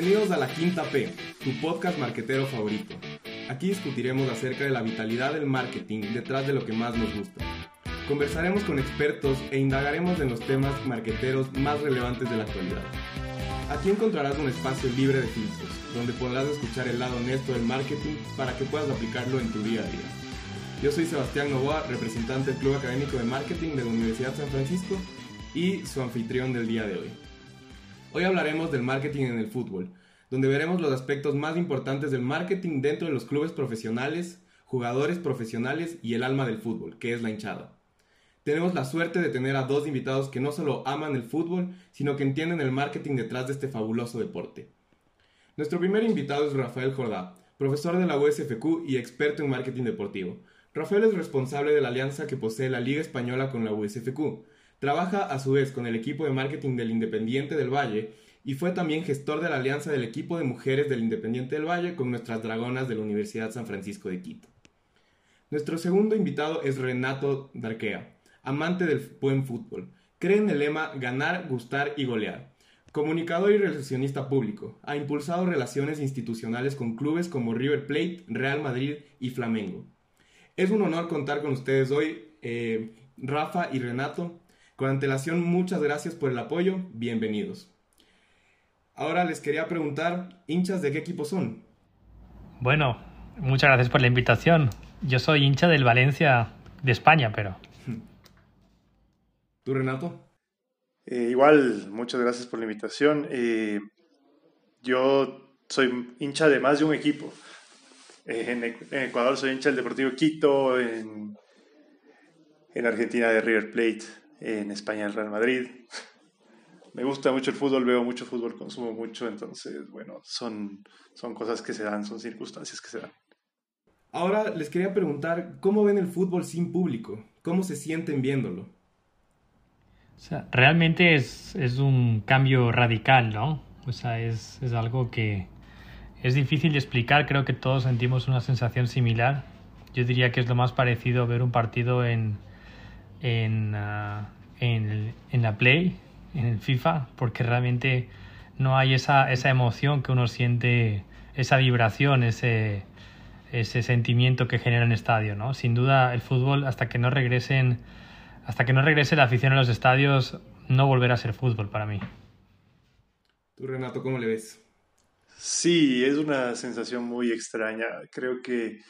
Bienvenidos a La Quinta P, tu podcast marquetero favorito. Aquí discutiremos acerca de la vitalidad del marketing detrás de lo que más nos gusta. Conversaremos con expertos e indagaremos en los temas marqueteros más relevantes de la actualidad. Aquí encontrarás un espacio libre de filtros, donde podrás escuchar el lado honesto del marketing para que puedas aplicarlo en tu día a día. Yo soy Sebastián Novoa, representante del Club Académico de Marketing de la Universidad San Francisco y su anfitrión del día de hoy. Hoy hablaremos del marketing en el fútbol, donde veremos los aspectos más importantes del marketing dentro de los clubes profesionales, jugadores profesionales y el alma del fútbol, que es la hinchada. Tenemos la suerte de tener a dos invitados que no solo aman el fútbol, sino que entienden el marketing detrás de este fabuloso deporte. Nuestro primer invitado es Rafael Jordá, profesor de la USFQ y experto en marketing deportivo. Rafael es responsable de la alianza que posee la Liga Española con la USFQ, Trabaja a su vez con el equipo de marketing del Independiente del Valle y fue también gestor de la alianza del equipo de mujeres del Independiente del Valle con nuestras dragonas de la Universidad San Francisco de Quito. Nuestro segundo invitado es Renato Darquea, amante del buen fútbol. Cree en el lema ganar, gustar y golear. Comunicador y relacionista público, ha impulsado relaciones institucionales con clubes como River Plate, Real Madrid y Flamengo. Es un honor contar con ustedes hoy, eh, Rafa y Renato. Con antelación, muchas gracias por el apoyo, bienvenidos. Ahora les quería preguntar, hinchas de qué equipo son. Bueno, muchas gracias por la invitación. Yo soy hincha del Valencia de España, pero... ¿Tú, Renato? Eh, igual, muchas gracias por la invitación. Eh, yo soy hincha de más de un equipo. Eh, en, Ecuador soy hincha del Deportivo Quito, en, en Argentina de River Plate, en España el Real Madrid. Me gusta mucho el fútbol, veo mucho fútbol, consumo mucho, entonces, bueno, son, son cosas que se dan, son circunstancias que se dan. Ahora les quería preguntar, ¿cómo ven el fútbol sin público? ¿Cómo se sienten viéndolo? O sea, realmente es, es un cambio radical, ¿no? O sea, es, es, algo que es difícil de explicar, creo que todos sentimos una sensación similar. Yo diría que es lo más parecido a ver un partido en, en, ah, en, en, la Play, en el FIFA, porque realmente no hay esa, esa emoción que uno siente, esa vibración, ese, ese sentimiento que genera en estadio, ¿no? Sin duda el fútbol hasta que no regresen hasta que no regrese la afición a los estadios no volverá a ser fútbol para mí. ¿Tú Renato cómo le ves? Sí, es una sensación muy extraña. Creo que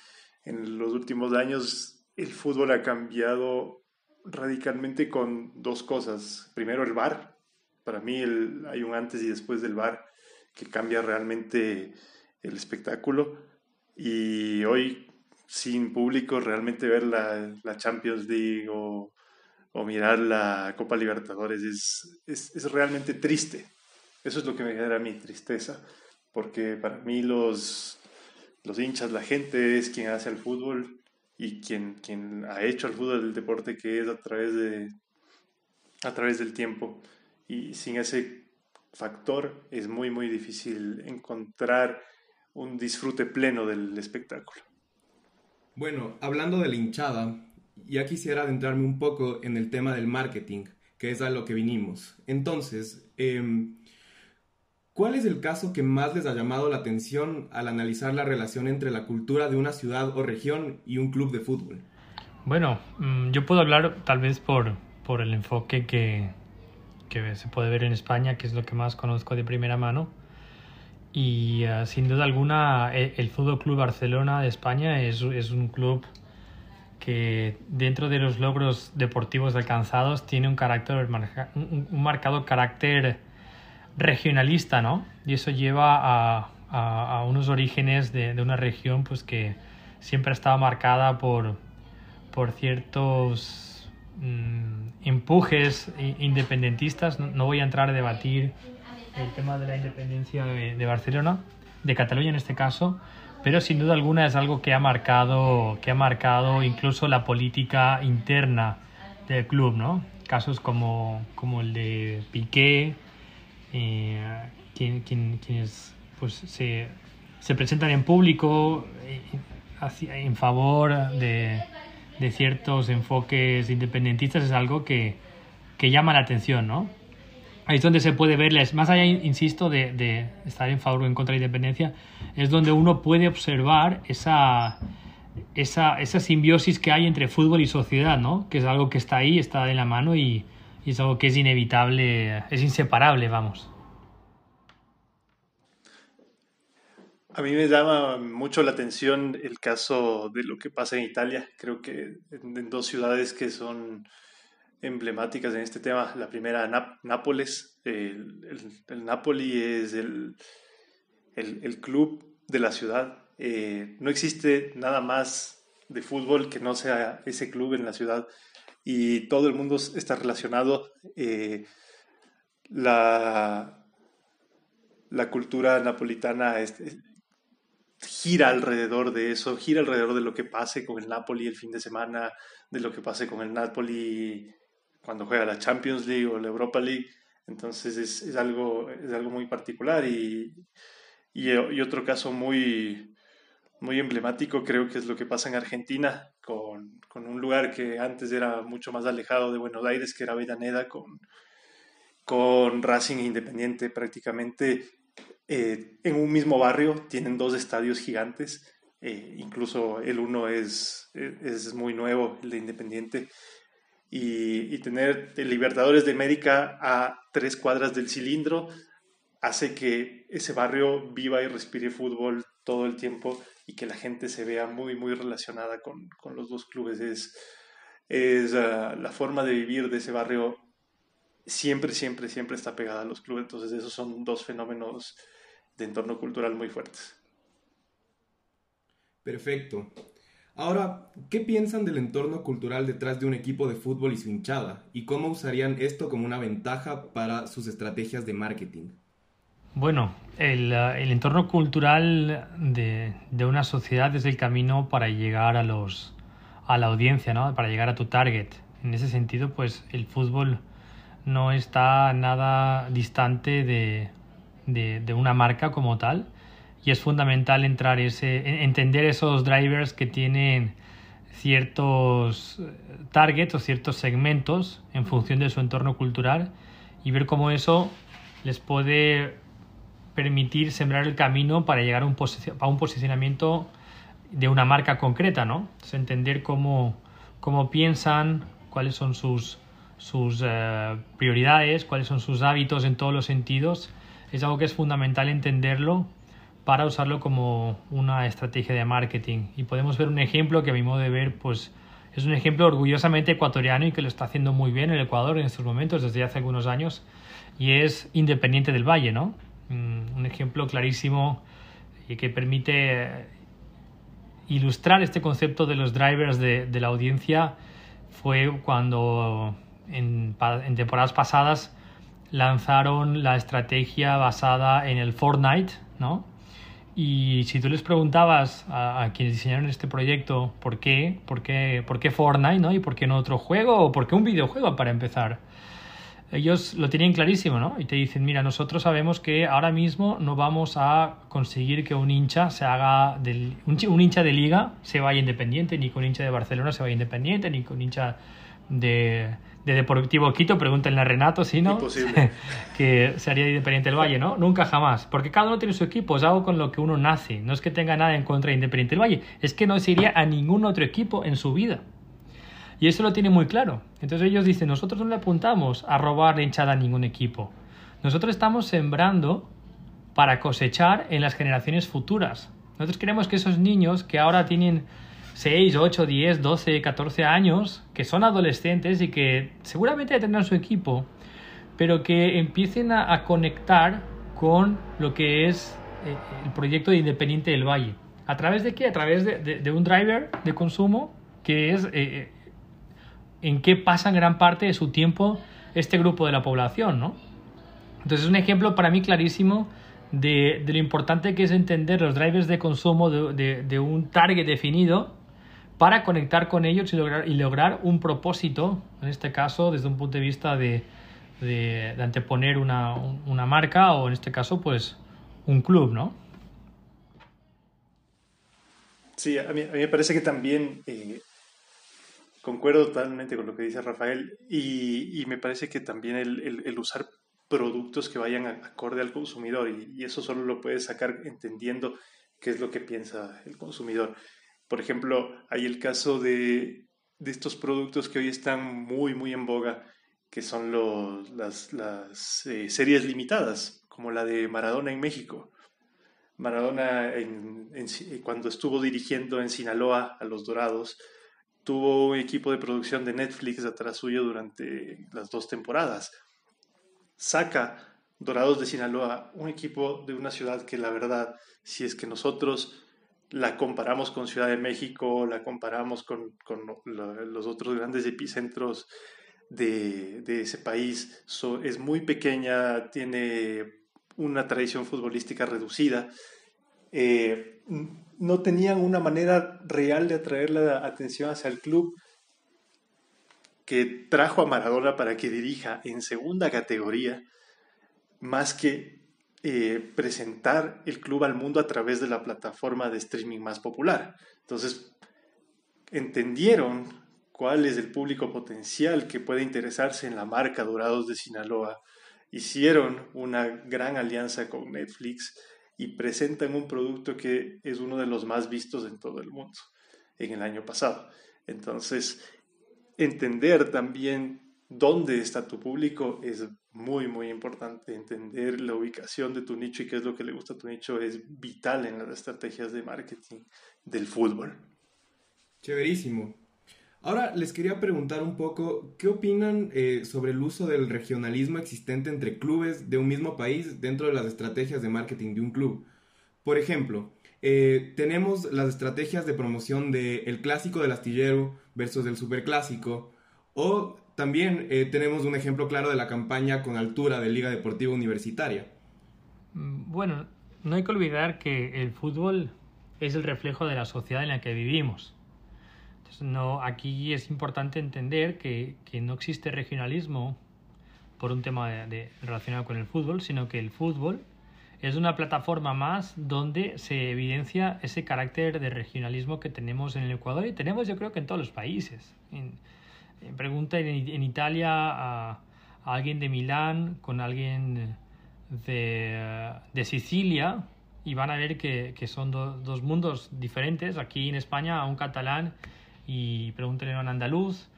en los últimos años el fútbol ha cambiado radicalmente con dos cosas. Primero, el bar. Para mí hay un antes y después del bar que cambia realmente el espectáculo. Y hoy, sin público, realmente ver la, la Champions League o, o, mirar la Copa Libertadores es, es, es, realmente triste. Eso es lo que me genera mi tristeza, porque para mí los, los hinchas, la gente es quien hace el fútbol y quien, quien ha hecho el fútbol del deporte que es a través, de, a través del tiempo. Y sin ese factor es muy, muy difícil encontrar un disfrute pleno del espectáculo. Bueno, hablando de la hinchada, ya quisiera adentrarme un poco en el tema del marketing, que es a lo que vinimos. Entonces, eh, ¿Cuál es el caso que más les ha llamado la atención al analizar la relación entre la cultura de una ciudad o región y un club de fútbol? Bueno, mm, yo puedo hablar tal vez por, por el enfoque que, que se puede ver en España, que es lo que más conozco de primera mano. Y uh, sin duda alguna, el, el Fútbol Club Barcelona de España es, es, un club que, dentro de los logros deportivos alcanzados, tiene un, carácter, un marcado carácter regionalista, ¿no? Y eso lleva a, unos orígenes de, una región pues que siempre ha estado marcada por, por ciertos mmm, empujes independentistas. No, no, voy a entrar a debatir el tema de la independencia de, de, Barcelona, de Cataluña en este caso, pero sin duda alguna es algo que ha marcado, que ha marcado incluso la política interna del club, ¿no? Casos como, como el de Piqué, eh, quien, quien, quienes pues, se, se, presentan en público eh, en favor de, de, ciertos enfoques independentistas es algo que, que, llama la atención, ¿no? ahí es donde se puede verles, más allá, insisto, de, de, estar en favor o en contra de la independencia, es donde uno puede observar esa, esa, esa simbiosis que hay entre fútbol y sociedad, ¿no? Que es algo que está ahí, está en la mano y, es algo que es inevitable, es inseparable, vamos. A mí me llama mucho la atención el caso de lo que pasa en Italia. Creo que en, dos ciudades que son emblemáticas en este tema. La primera, Nápoles. El, el, Napoli es el, el, club de la ciudad. Eh, no existe nada más de fútbol que no sea ese club en la ciudad y todo el mundo está relacionado. Eh, la, la cultura napolitana gira alrededor de eso, gira alrededor de lo que pase con el Napoli el fin de semana, de lo que pase con el Napoli cuando juega la Champions League o la Europa League. Entonces es, es algo, es algo muy particular y, y, y, otro caso muy, muy emblemático creo que es lo que pasa en Argentina con, un lugar que antes era mucho más alejado de Buenos Aires, que era Avellaneda, con, con Racing Independiente prácticamente eh, en un mismo barrio, tienen dos estadios gigantes, eh, incluso el uno es, es muy nuevo, el de Independiente, y, y tener el Libertadores de América a tres cuadras del cilindro hace que ese barrio viva y respire fútbol todo el tiempo y que la gente se vea muy, muy relacionada con, con los dos clubes. Es, es uh, la forma de vivir de ese barrio siempre, siempre, siempre está pegada a los clubes. Entonces esos son dos fenómenos de entorno cultural muy fuertes. Perfecto. Ahora, ¿qué piensan del entorno cultural detrás de un equipo de fútbol y su hinchada? ¿Y cómo usarían esto como una ventaja para sus estrategias de marketing? Bueno, el, uh, el entorno cultural de, de, una sociedad es el camino para llegar a, los, a la audiencia, ¿no? para llegar a tu target. En ese sentido, pues el fútbol no está nada distante de, de, de una marca como tal y es fundamental entrar ese, entender esos drivers que tienen ciertos eh, targets o ciertos segmentos en función de su entorno cultural y ver cómo eso les puede permitir sembrar el camino para llegar a un, posicionamiento de una marca concreta, ¿no? Es entender cómo, cómo piensan, cuáles son sus, sus eh, prioridades, cuáles son sus hábitos en todos los sentidos. Es algo que es fundamental entenderlo para usarlo como una estrategia de marketing. Y podemos ver un ejemplo que a mi modo de ver, pues es un ejemplo orgullosamente ecuatoriano y que lo está haciendo muy bien el Ecuador en estos momentos, desde hace algunos años, y es Independiente del Valle, ¿no? Mm, un ejemplo clarísimo y que permite ilustrar este concepto de los drivers de, la audiencia fue cuando en, temporadas pasadas lanzaron la estrategia basada en el Fortnite, ¿no? Y si tú les preguntabas a, quienes diseñaron este proyecto por qué, por qué, por qué Fortnite, ¿no? Y por qué no otro juego, o por qué un videojuego para empezar, ellos lo tienen clarísimo, ¿no? Y te dicen, mira, nosotros sabemos que ahora mismo no vamos a conseguir que un hincha se haga del, un, un hincha de liga se vaya independiente, ni que un hincha de Barcelona se vaya independiente, ni que un hincha de, de Deportivo Quito, pregúntenle a Renato si no, que se haría Independiente del Valle, ¿no? Nunca jamás, porque cada uno tiene su equipo, es algo con lo que uno nace, no es que tenga nada en contra de Independiente del Valle, es que no se iría a ningún otro equipo en su vida. Y eso lo tiene muy claro. Entonces ellos dicen, nosotros no le apuntamos a robar hinchada a ningún equipo. Nosotros estamos sembrando para cosechar en las generaciones futuras. Nosotros queremos que esos niños que ahora tienen 6, 8, 10, 12, 14 años, que son adolescentes y que seguramente tendrán su equipo, pero que empiecen a, conectar con lo que es eh, el proyecto de Independiente del Valle. ¿A través de qué? A través de un driver de consumo que es eh, eh, en qué pasan gran parte de su tiempo este grupo de la población, ¿no? Entonces es un ejemplo para mí clarísimo de, lo importante que es entender los drivers de consumo de, un target definido para conectar con ellos y lograr, un propósito, en este caso desde un punto de vista de, anteponer una, marca o en este caso pues un club, ¿no? Sí, a mí, a mí me parece que también eh, concuerdo totalmente con lo que dice Rafael y, y me parece que también el, el, el, usar productos que vayan acorde al consumidor y, eso solo lo puedes sacar entendiendo qué es lo que piensa el consumidor. Por ejemplo, hay el caso de, de estos productos que hoy están muy, muy en boga, que son los, las, las eh, series limitadas, como la de Maradona en México. Maradona, en, cuando estuvo dirigiendo en Sinaloa a los Dorados, tuvo un equipo de producción de Netflix atrás suyo durante las dos temporadas. Saca Dorados de Sinaloa, un equipo de una ciudad que la verdad, si es que nosotros la comparamos con Ciudad de México, la comparamos con, con los otros grandes epicentros de, de ese país, es muy pequeña, tiene una tradición futbolística reducida, eh, no tenían una manera real de atraer la atención hacia el club que trajo a Maradona para que dirija en segunda categoría, más que eh, presentar el club al mundo a través de la plataforma de streaming más popular. Entonces, entendieron cuál es el público potencial que puede interesarse en la marca Dorados de Sinaloa hicieron una gran alianza con Netflix y presentan un producto que es uno de los más vistos en todo el mundo en el año pasado. Entonces, entender también dónde está tu público es muy, muy importante. Entender la ubicación de tu nicho y qué es lo que le gusta a tu nicho es vital en las estrategias de marketing del fútbol. Chéverísimo. Ahora les quería preguntar un poco, ¿qué opinan eh, sobre el uso del regionalismo existente entre clubes de un mismo país dentro de las estrategias de marketing de un club? Por ejemplo, eh, tenemos las estrategias de promoción del el clásico del astillero versus el superclásico, o también eh, tenemos un ejemplo claro de la campaña con altura de Liga Deportiva Universitaria. Mm, bueno, no hay que olvidar que el fútbol es el reflejo de la sociedad en la que vivimos no, aquí es importante entender que, no existe regionalismo por un tema de, relacionado con el fútbol, sino que el fútbol es una plataforma más donde se evidencia ese carácter de regionalismo que tenemos en el Ecuador y tenemos yo creo que en todos los países. En, pregunta en, Italia a, alguien de Milán con alguien de, Sicilia y van a ver que, son dos mundos diferentes. Aquí en España a un catalán y pregúntele a un andaluz.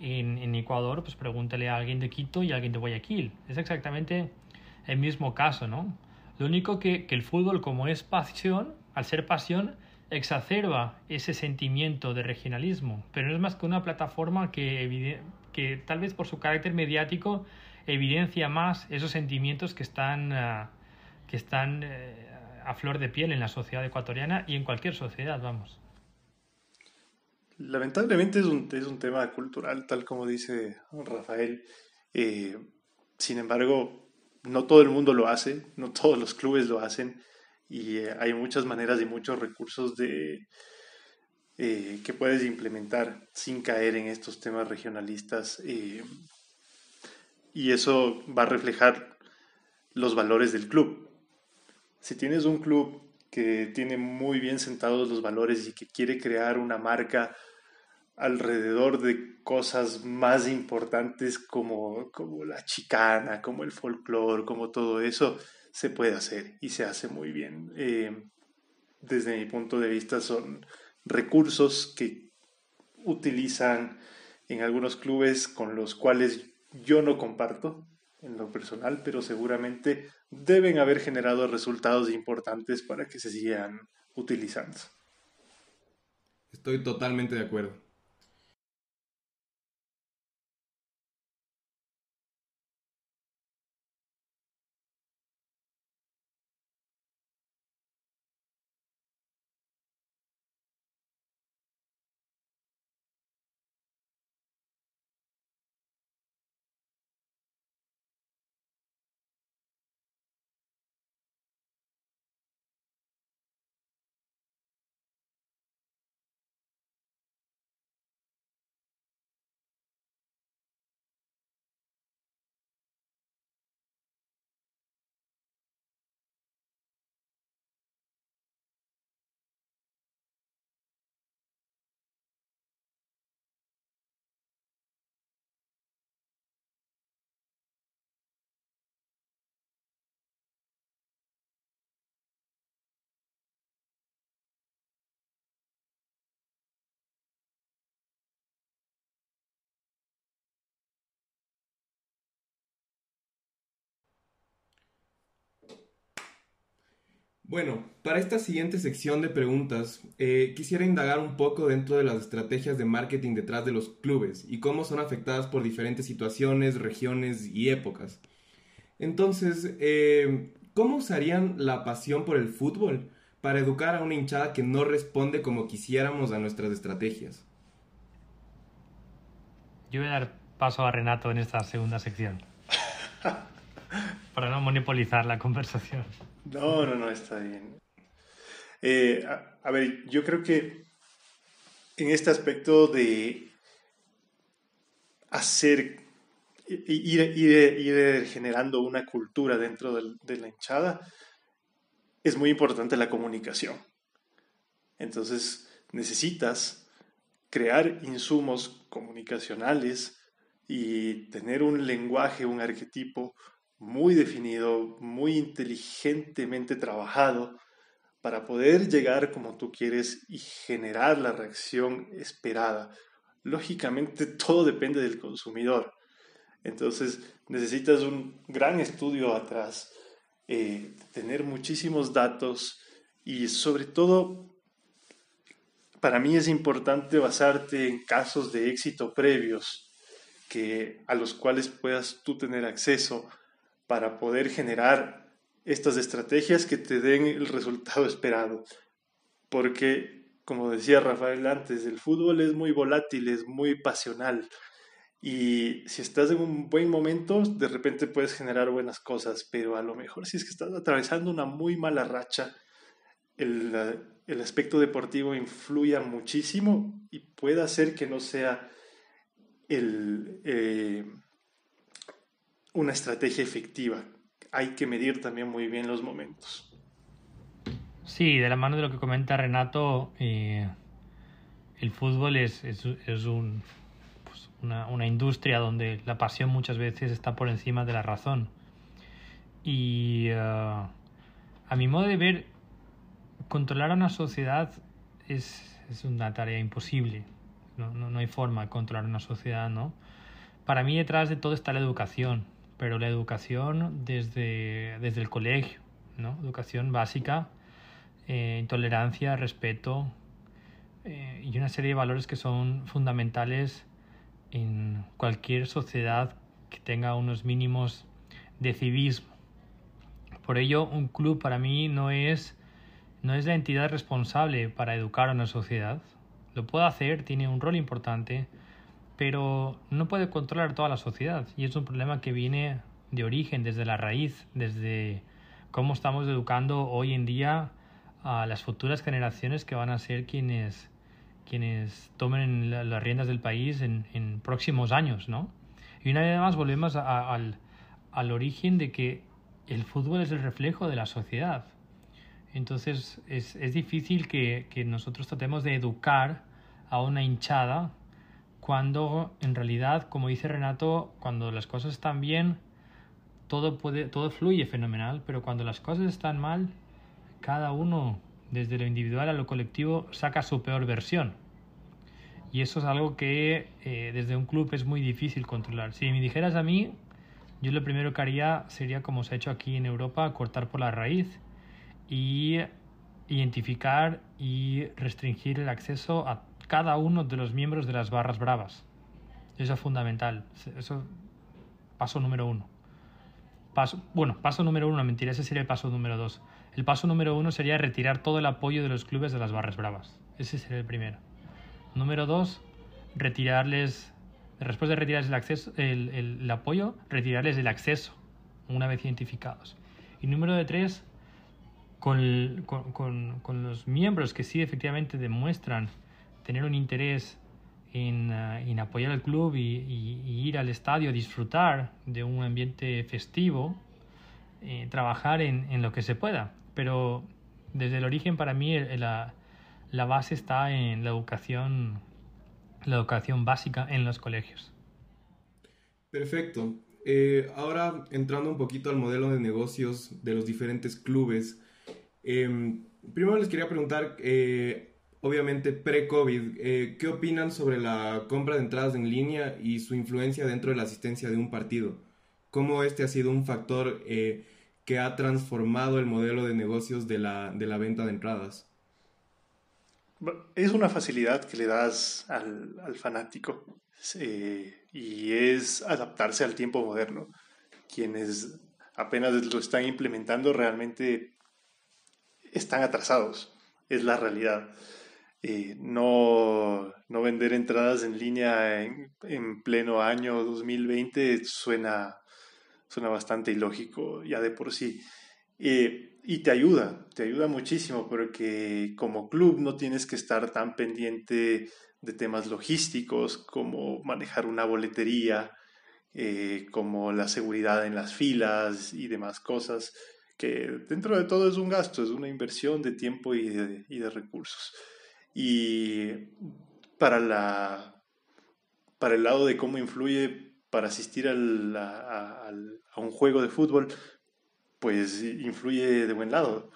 En, en, Ecuador, pues pregúntele a alguien de Quito y a alguien de Guayaquil. Es exactamente el mismo caso, ¿no? Lo único que, que el fútbol, como es pasión, al ser pasión, exacerba ese sentimiento de regionalismo, pero no es más que una plataforma que, que tal vez por su carácter mediático evidencia más esos sentimientos que están, ah, que están eh, a flor de piel en la sociedad ecuatoriana y en cualquier sociedad, vamos. Lamentablemente es un, es un tema cultural, tal como dice Rafael. Eh, sin embargo, no todo el mundo lo hace, no todos los clubes lo hacen y eh, hay muchas maneras y muchos recursos de, eh, que puedes implementar sin caer en estos temas regionalistas y eso va a reflejar los valores del club. Si tienes un club que tiene muy bien sentados los valores y que quiere crear una marca alrededor de cosas más importantes como, como la chicana, como el folclore, como todo eso, se puede hacer y se hace muy bien. Eh, desde mi punto de vista son recursos que utilizan en algunos clubes con los cuales yo no comparto en lo personal, pero seguramente deben haber generado resultados importantes para que se sigan utilizando. Estoy totalmente de acuerdo. Bueno, para esta siguiente sección de preguntas, eh, quisiera indagar un poco dentro de las estrategias de marketing detrás de los clubes y cómo son afectadas por diferentes situaciones, regiones y épocas. Entonces, eh, ¿cómo usarían la pasión por el fútbol para educar a una hinchada que no responde como quisiéramos a nuestras estrategias? Yo voy a dar paso a Renato en esta segunda sección. para no monopolizar la conversación. No, no, no, está bien. Eh, a, ver, yo creo que en este aspecto de hacer, ir, ir, generando una cultura dentro de la hinchada, es muy importante la comunicación. Entonces, necesitas crear insumos comunicacionales y tener un lenguaje, un arquetipo muy definido, muy inteligentemente trabajado para poder llegar como tú quieres y generar la reacción esperada. Lógicamente todo depende del consumidor. Entonces necesitas un gran estudio atrás, eh, tener muchísimos datos y sobre todo para mí es importante basarte en casos de éxito previos que, a los cuales puedas tú tener acceso para poder generar estas estrategias que te den el resultado esperado. Porque, como decía Rafael antes, el fútbol es muy volátil, es muy pasional. Y si estás en un buen momento, de repente puedes generar buenas cosas, pero a lo mejor si es que estás atravesando una muy mala racha, el, el aspecto deportivo influya muchísimo y puede hacer que no sea el, eh, una estrategia efectiva. Hay que medir también muy bien los momentos. Sí, de la mano de lo que comenta Renato, eh, el fútbol es, es, un, pues una, una, industria donde la pasión muchas veces está por encima de la razón. Y eh, a mi modo de ver, controlar a una sociedad es, es una tarea imposible. No, no, no hay forma de controlar una sociedad, ¿no? Para mí detrás de todo está la educación pero la educación desde, desde el colegio, ¿no? Educación básica, eh, tolerancia, respeto eh, y una serie de valores que son fundamentales en cualquier sociedad que tenga unos mínimos de civismo. Por ello, un club para mí no es, no es la entidad responsable para educar a una sociedad. Lo puede hacer, tiene un rol importante, pero no puede controlar toda la sociedad y es un problema que viene de origen, desde la raíz, desde cómo estamos educando hoy en día a las futuras generaciones que van a ser quienes, quienes tomen las riendas del país en, próximos años, ¿no? Y una vez más volvemos al, al origen de que el fútbol es el reflejo de la sociedad. Entonces es, es difícil que, que, nosotros tratemos de educar a una hinchada cuando en realidad, como dice Renato, cuando las cosas están bien, todo, puede, todo fluye fenomenal, pero cuando las cosas están mal, cada uno, desde lo individual a lo colectivo, saca su peor versión. Y eso es algo que eh, desde un club es muy difícil controlar. Si me dijeras a mí, yo lo primero que haría sería, como se ha hecho aquí en Europa, cortar por la raíz y identificar y restringir el acceso a cada uno de los miembros de las barras bravas. Eso es fundamental. Eso paso número uno. Paso, bueno, paso número uno, mentira, ese sería el paso número dos. El paso número uno sería retirar todo el apoyo de los clubes de las barras bravas. Ese sería el primero. Número dos, retirarles, después de retirarles el, acceso, el, el, apoyo, retirarles el acceso una vez identificados. Y número de tres, con, con, con los miembros que sí efectivamente demuestran tener un interés en, uh, en apoyar al club y, y, y, ir al estadio, disfrutar de un ambiente festivo, eh, trabajar en, en, lo que se pueda. Pero desde el origen para mí la, la base está en la educación, la educación básica en los colegios. Perfecto. Eh, ahora entrando un poquito al modelo de negocios de los diferentes clubes, eh, primero les quería preguntar, eh, obviamente pre-COVID, eh, ¿qué opinan sobre la compra de entradas en línea y su influencia dentro de la asistencia de un partido? ¿Cómo este ha sido un factor eh, que ha transformado el modelo de negocios de la, de la venta de entradas? Es una facilidad que le das al, al fanático eh, y es adaptarse al tiempo moderno. Quienes apenas lo están implementando realmente están atrasados, es la realidad. Eh, no, no, vender entradas en línea en, en, pleno año 2020 suena, suena bastante ilógico ya de por sí. Eh, y te ayuda, te ayuda muchísimo porque como club no tienes que estar tan pendiente de temas logísticos como manejar una boletería, eh, como la seguridad en las filas y demás cosas, que dentro de todo es un gasto, es una inversión de tiempo y de, y de recursos. Y para, la, para el lado de cómo influye para asistir al, a, un juego de fútbol, pues influye de buen lado,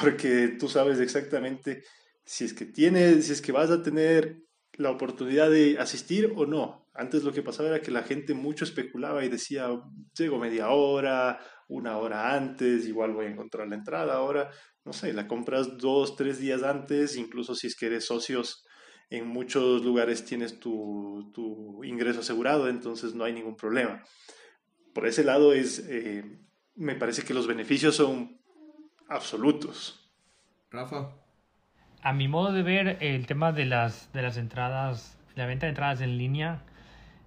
porque tú sabes exactamente si es que tienes, si es que vas a tener la oportunidad de asistir o no. Antes lo que pasaba era que la gente mucho especulaba y decía, llego media hora, una hora antes, igual voy a encontrar la entrada. Ahora, no sé, la compras dos, tres días antes, incluso si es que eres socios, en muchos lugares tienes tu, tu ingreso asegurado, entonces no hay ningún problema. Por ese lado es, eh, me parece que los beneficios son absolutos. Rafa. A mi modo de ver, el tema de las, de las entradas, la venta de entradas en línea,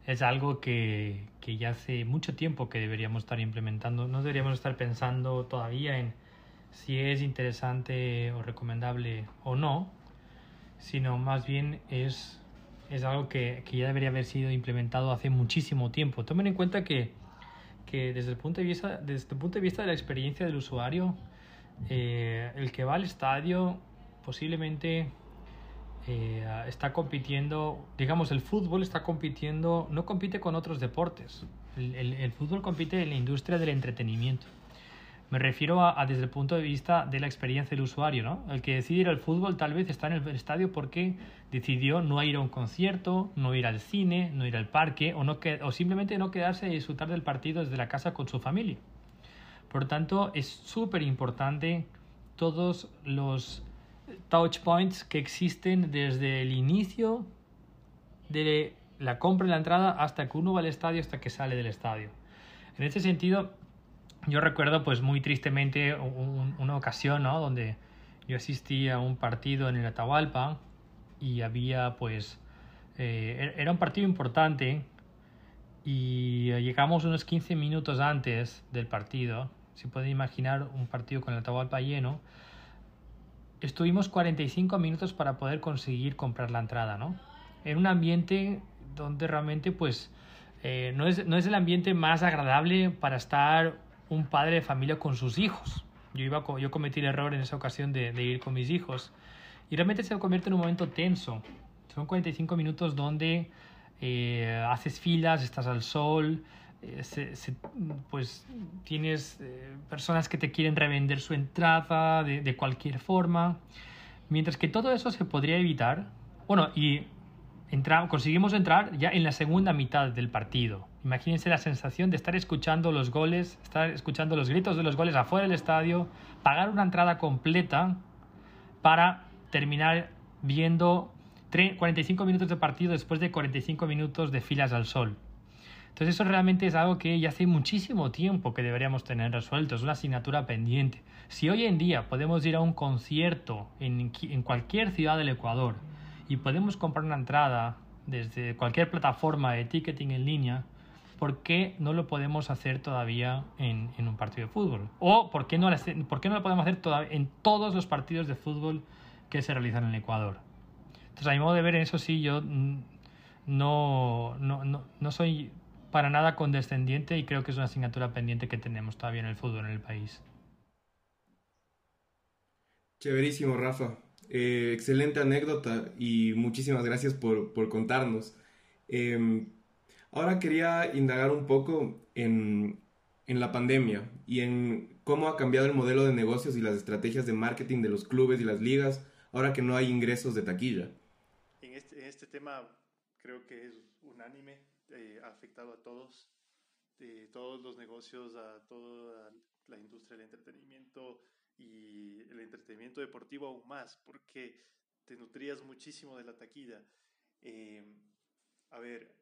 es algo que, que, ya hace mucho tiempo que deberíamos estar implementando. No deberíamos estar pensando todavía en si es interesante o recomendable o no, sino más bien es, es algo que, que ya debería haber sido implementado hace muchísimo tiempo. Tomen en cuenta que, que desde, el punto de vista, desde el punto de vista de la experiencia del usuario, eh, el que va al estadio posiblemente eh, está compitiendo, digamos, el fútbol está compitiendo, no compite con otros deportes. El, fútbol compite en la industria del entretenimiento. Me refiero a, desde el punto de vista de la experiencia del usuario, ¿no? El que decide ir al fútbol tal vez está en el estadio porque decidió no ir a un concierto, no ir al cine, no ir al parque o, no o simplemente no quedarse y disfrutar del partido desde la casa con su familia. Por lo tanto, es súper importante todos los touch points que existen desde el inicio de la compra de la entrada hasta que uno va al estadio, hasta que sale del estadio. En este sentido, yo recuerdo pues muy tristemente una ocasión ¿no? donde yo asistí a un partido en el Atahualpa y había pues eh, er-, era un partido importante y llegamos unos 15 minutos antes del partido. Se puede imaginar un partido con el Atahualpa lleno estuvimos 45 minutos para poder conseguir comprar la entrada, ¿no? En un ambiente donde realmente pues eh, no, es, no es el ambiente más agradable para estar un padre de familia con sus hijos. Yo, iba, yo cometí el error en esa ocasión de, ir con mis hijos y realmente se convierte en un momento tenso. Son 45 minutos donde eh, haces filas, estás al sol, eh, pues tienes eh, personas que te quieren revender su entrada de, de, cualquier forma. Mientras que todo eso se podría evitar. Bueno, y entra, conseguimos entrar ya en la segunda mitad del partido. Imagínense la sensación de estar escuchando los goles, estar escuchando los gritos de los goles afuera del estadio, pagar una entrada completa para terminar viendo 45 minutos de partido después de 45 minutos de filas al sol. Entonces eso realmente es algo que ya hace muchísimo tiempo que deberíamos tener resuelto, es una asignatura pendiente. Si hoy en día podemos ir a un concierto en, en cualquier ciudad del Ecuador y podemos comprar una entrada desde cualquier plataforma de ticketing en línea, ¿por qué no lo podemos hacer todavía en, un partido de fútbol? ¿O por qué, no, por qué no lo podemos hacer todavía en todos los partidos de fútbol que se realizan en Ecuador? Entonces, a mi modo de ver, eso sí, yo no, no, no, no soy para nada condescendiente y creo que es una asignatura pendiente que tenemos todavía en el fútbol en el país. Chéverísimo, Rafa. Eh, excelente anécdota y muchísimas gracias por, por contarnos. Em, ahora quería indagar un poco en, en, la pandemia y en cómo ha cambiado el modelo de negocios y las estrategias de marketing de los clubes y las ligas ahora que no hay ingresos de taquilla. En este, en este tema creo que es unánime eh, ha afectado a todos, todos los negocios, a toda la industria del entretenimiento y el entretenimiento deportivo aún más, porque te nutrías muchísimo de la taquilla. Eh, a ver,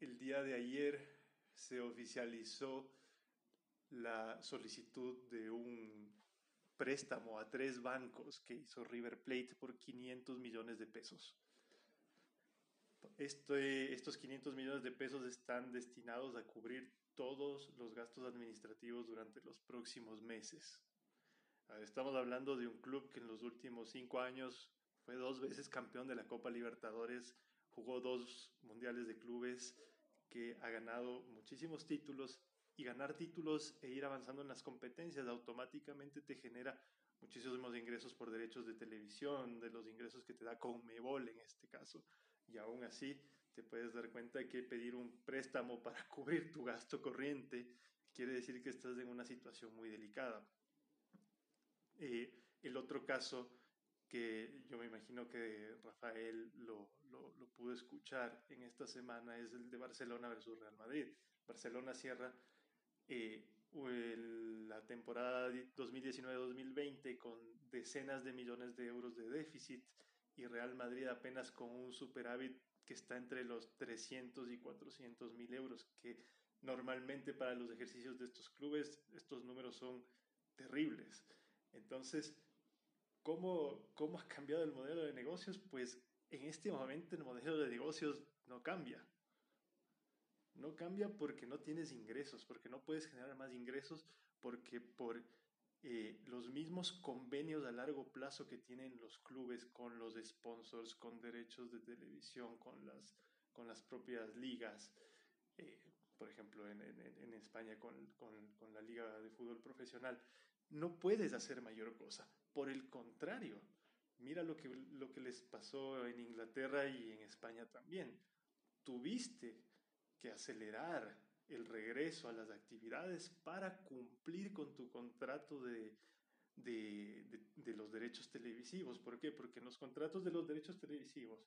el día de ayer se oficializó la solicitud de un préstamo a tres bancos que hizo River Plate por 500 millones de pesos. Este, estos 500 millones de pesos están destinados a cubrir todos los gastos administrativos durante los próximos meses. Estamos hablando de un club que en los últimos cinco años fue dos veces campeón de la Copa Libertadores, jugó dos mundiales de clubes, que ha ganado muchísimos títulos y ganar títulos e ir avanzando en las competencias automáticamente te genera muchísimos ingresos por derechos de televisión, de los ingresos que te da Conmebol en este caso. Y aún así te puedes dar cuenta que pedir un préstamo para cubrir tu gasto corriente quiere decir que estás en una situación muy delicada. Eh, el otro caso que yo me imagino que Rafael lo, lo, lo, pudo escuchar en esta semana es el de Barcelona versus Real Madrid. Barcelona cierra eh, la temporada 2019-2020 con decenas de millones de euros de déficit y Real Madrid apenas con un superávit que está entre los 300 y 400 mil euros, que normalmente para los ejercicios de estos clubes estos números son terribles. Entonces, ¿cómo, ¿cómo ha cambiado el modelo de negocios? Pues en este momento el modelo de negocios no cambia. No cambia porque no tienes ingresos, porque no puedes generar más ingresos, porque por eh, los mismos convenios a largo plazo que tienen los clubes con los sponsors, con derechos de televisión, con las, con las propias ligas, eh, por ejemplo en, en, España con, con, con, la liga de fútbol profesional, no puedes hacer mayor cosa. Por el contrario, mira lo que, lo que les pasó en Inglaterra y en España también. Tuviste que acelerar el regreso a las actividades para cumplir con tu contrato de, de, los derechos televisivos. ¿Por qué? Porque en los contratos de los derechos televisivos,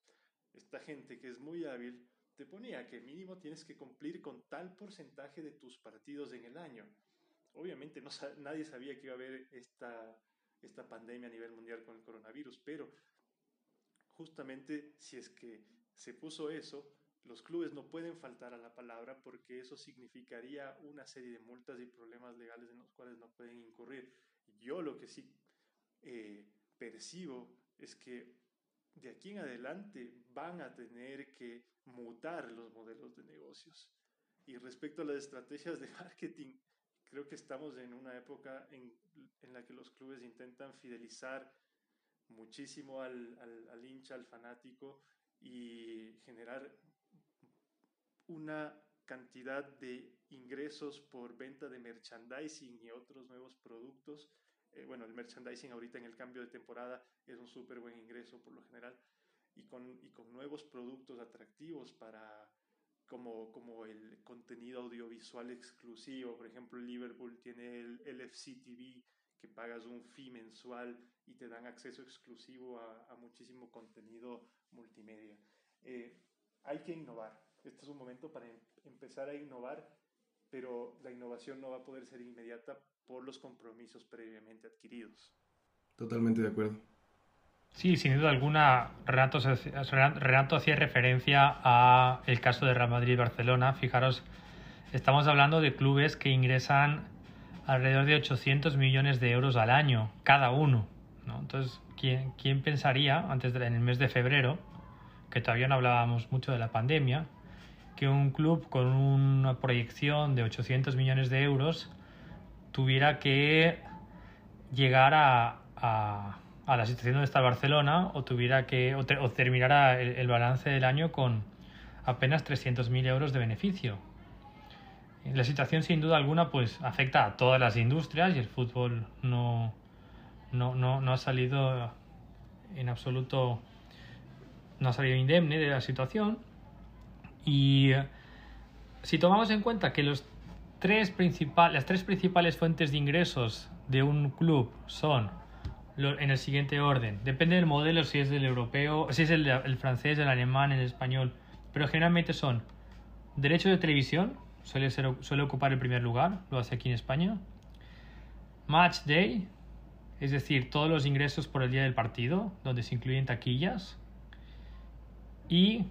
esta gente que es muy hábil te ponía que mínimo tienes que cumplir con tal porcentaje de tus partidos en el año. Obviamente no, nadie sabía que iba a haber esta, esta pandemia a nivel mundial con el coronavirus, pero justamente si es que se puso eso, los clubes no pueden faltar a la palabra porque eso significaría una serie de multas y problemas legales en los cuales no pueden incurrir. Yo lo que sí eh, percibo es que de aquí en adelante van a tener que mutar los modelos de negocios. Y respecto a las estrategias de marketing, creo que estamos en una época en, en la que los clubes intentan fidelizar muchísimo al, al, al hincha, al fanático y generar una cantidad de ingresos por venta de merchandising y otros nuevos productos. Eh, bueno, el merchandising ahorita en el cambio de temporada es un súper buen ingreso por lo general y con, y con nuevos productos atractivos para como, como el contenido audiovisual exclusivo. Por ejemplo, Liverpool tiene el LFC TV que pagas un fee mensual y te dan acceso exclusivo a, muchísimo contenido multimedia. Eh, hay que innovar, este es un momento para em-, empezar a innovar, pero la innovación no va a poder ser inmediata por los compromisos previamente adquiridos. Totalmente de acuerdo. Sí, sin duda alguna, Renato, hacía referencia a el caso de Real Madrid y Barcelona. Fijaros, estamos hablando de clubes que ingresan alrededor de 800 millones de euros al año, cada uno. ¿no? Entonces, ¿quién, ¿quién pensaría, antes de, en el mes de febrero, que todavía no hablábamos mucho de la pandemia, que un club con una proyección de 800 millones de euros tuviera que llegar a, la situación donde está Barcelona o tuviera que o, terminara el, balance del año con apenas 300.000 euros de beneficio. La situación sin duda alguna pues afecta a todas las industrias y el fútbol no, no, no, no ha salido en absoluto no ha salido indemne de la situación y eh, si tomamos en cuenta que los tres las tres principales fuentes de ingresos de un club son en el siguiente orden, depende del modelo si es el europeo, si es el, el francés, el alemán, el español, pero generalmente son derecho de televisión, suele, ser, suele ocupar el primer lugar, lo hace aquí en España, Match Day, es decir, todos los ingresos por el día del partido, donde se incluyen taquillas, y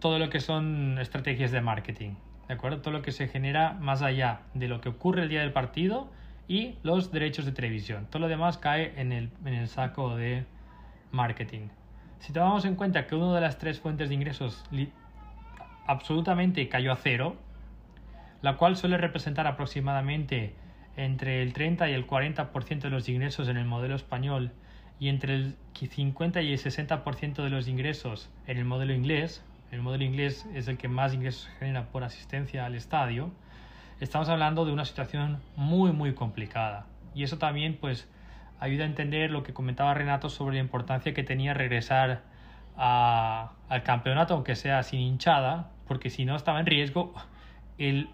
todo lo que son estrategias de marketing, ¿de acuerdo? Todo lo que se genera más allá de lo que ocurre el día del partido y los derechos de televisión. Todo lo demás cae en el, saco de marketing. Si tomamos en cuenta que una de las tres fuentes de ingresos absolutamente cayó a cero, la cual suele representar aproximadamente entre el 30 y el 40% de los ingresos en el modelo español y entre el 50 y el 60% de los ingresos en el modelo inglés, el modelo inglés es el que más ingresos genera por asistencia al estadio, estamos hablando de una situación muy muy complicada. Y eso también pues ayuda a entender lo que comentaba Renato sobre la importancia que tenía regresar al campeonato, aunque sea sin hinchada, porque si no estaba en riesgo el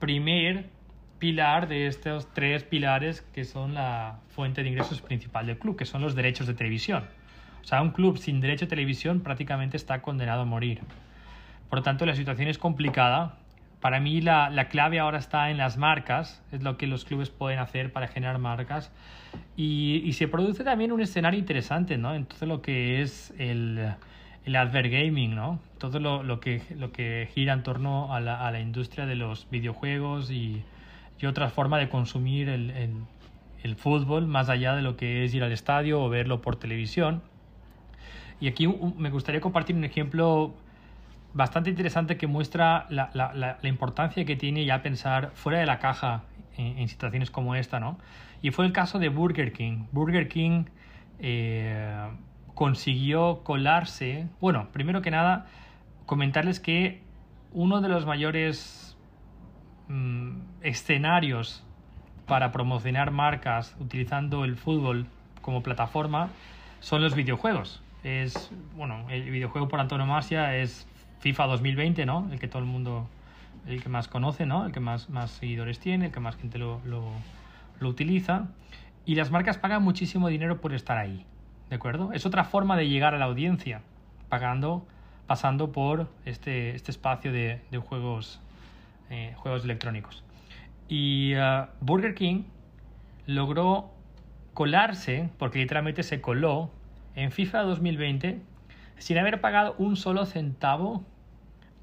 primer pilar de estos tres pilares que son la fuente de ingresos principal del club, que son los derechos de televisión. O sea, un club sin derecho de televisión prácticamente está condenado a morir. Por lo tanto, la situación es complicada. Para mí la, la clave ahora está en las marcas, es lo que los clubes pueden hacer para generar marcas. Y, y se produce también un escenario interesante, ¿no? Entonces lo que es el, el advert gaming, ¿no? Todo lo, lo, que, lo que gira en torno a la, a la industria de los videojuegos y, y otra forma de consumir el, el, el, fútbol más allá de lo que es ir al estadio o verlo por televisión. Y aquí me gustaría compartir un ejemplo bastante interesante que muestra la, la, la importancia que tiene ya pensar fuera de la caja en, en, situaciones como esta, ¿no? Y fue el caso de Burger King. Burger King eh, consiguió colarse. Bueno, primero que nada, comentarles que uno de los mayores mmm, escenarios para promocionar marcas utilizando el fútbol como plataforma son los videojuegos. Es, bueno, el videojuego por antonomasia es FIFA 2020, ¿no? El que todo el mundo, el que más conoce, ¿no? El que más, seguidores tiene, el que más gente lo, utiliza. Y las marcas pagan muchísimo dinero por estar ahí. ¿De acuerdo? Es otra forma de llegar a la audiencia, pagando, pasando por este, este espacio de, juegos, eh, juegos electrónicos. Y uh, Burger King logró colarse, porque literalmente se coló, en FIFA 2020 sin haber pagado un solo centavo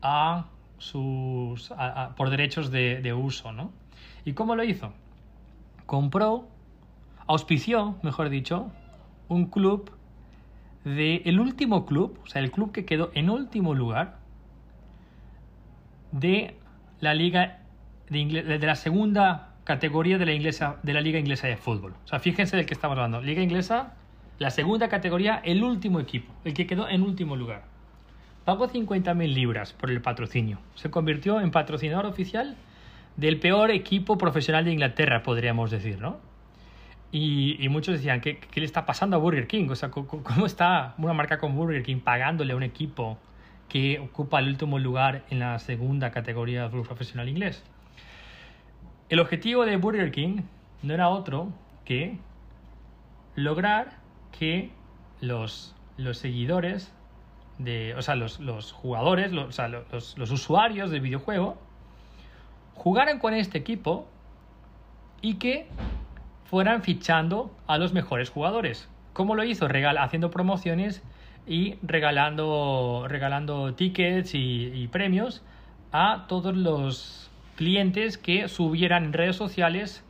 a sus, por derechos de, uso. ¿no? ¿Y cómo lo hizo? Compró, auspició, mejor dicho, un club de el último club, o sea, el club que quedó en último lugar de la liga de, de la segunda categoría de la inglesa de la liga inglesa de fútbol. O sea, fíjense del que estamos hablando. Liga inglesa, la segunda categoría, el último equipo, el que quedó en último lugar. Pagó 50.000 libras por el patrocinio. Se convirtió en patrocinador oficial del peor equipo profesional de Inglaterra, podríamos decir, ¿no? Y, muchos decían, ¿qué, ¿qué, le está pasando a Burger King? O sea, ¿cómo, está una marca como Burger King pagándole a un equipo que ocupa el último lugar en la segunda categoría del profesional inglés? El objetivo de Burger King no era otro que lograr que los, los seguidores, o sea, los, los jugadores, los, o sea, los, los usuarios del videojuego, jugaran con este equipo y que fueran fichando a los mejores jugadores. ¿Cómo lo hizo? Regal haciendo promociones y regalando, regalando tickets y, y, premios a todos los clientes que subieran en redes sociales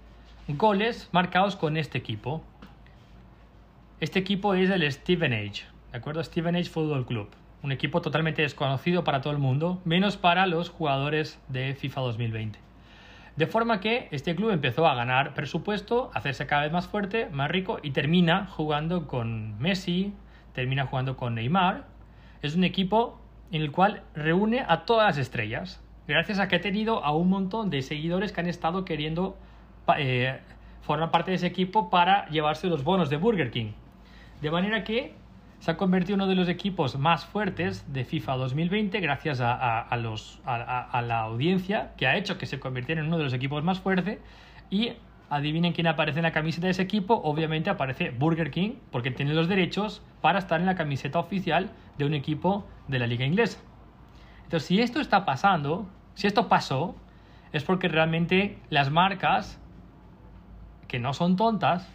goles marcados con este equipo. Este equipo es el Stevenage, ¿de acuerdo? Stevenage Football Club. Un equipo totalmente desconocido para todo el mundo, menos para los jugadores de FIFA 2020. De forma que este club empezó a ganar presupuesto, hacerse cada vez más fuerte, más rico y termina jugando con Messi, termina jugando con Neymar. Es un equipo en el cual reúne a todas las estrellas, gracias a que ha tenido a un montón de seguidores que han estado queriendo eh, formar parte de ese equipo para llevarse los bonos de Burger King. De manera que se ha convertido en uno de los equipos más fuertes de FIFA 2020 gracias a, a, la audiencia que ha hecho que se convirtiera en uno de los equipos más fuertes y adivinen quién aparece en la camiseta de ese equipo, obviamente aparece Burger King porque tiene los derechos para estar en la camiseta oficial de un equipo de la liga inglesa. Entonces, si esto está pasando, si esto pasó, es porque realmente las marcas que no son tontas,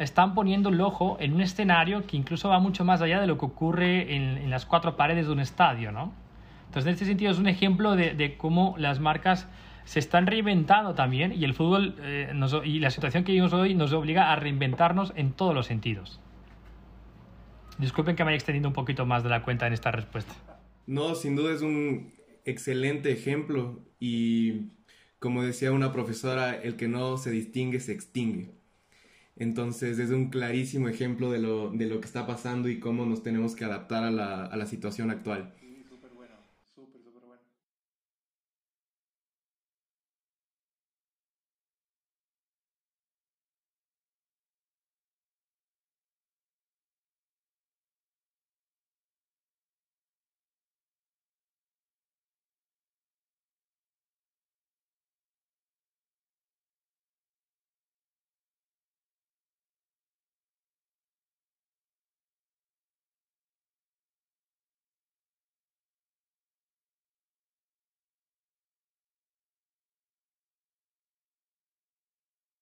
están poniendo el ojo en un escenario que incluso va mucho más allá de lo que ocurre en, las cuatro paredes de un estadio, ¿no? Entonces, en este sentido, es un ejemplo de, cómo las marcas se están reinventando también y el fútbol eh, y la situación que vivimos hoy nos obliga a reinventarnos en todos los sentidos. Disculpen que me haya extendido un poquito más de la cuenta en esta respuesta. No, sin duda es un excelente ejemplo y como decía una profesora, el que no se distingue se extingue. Entonces es un clarísimo ejemplo de lo, de lo que está pasando y cómo nos tenemos que adaptar a la, a la situación actual.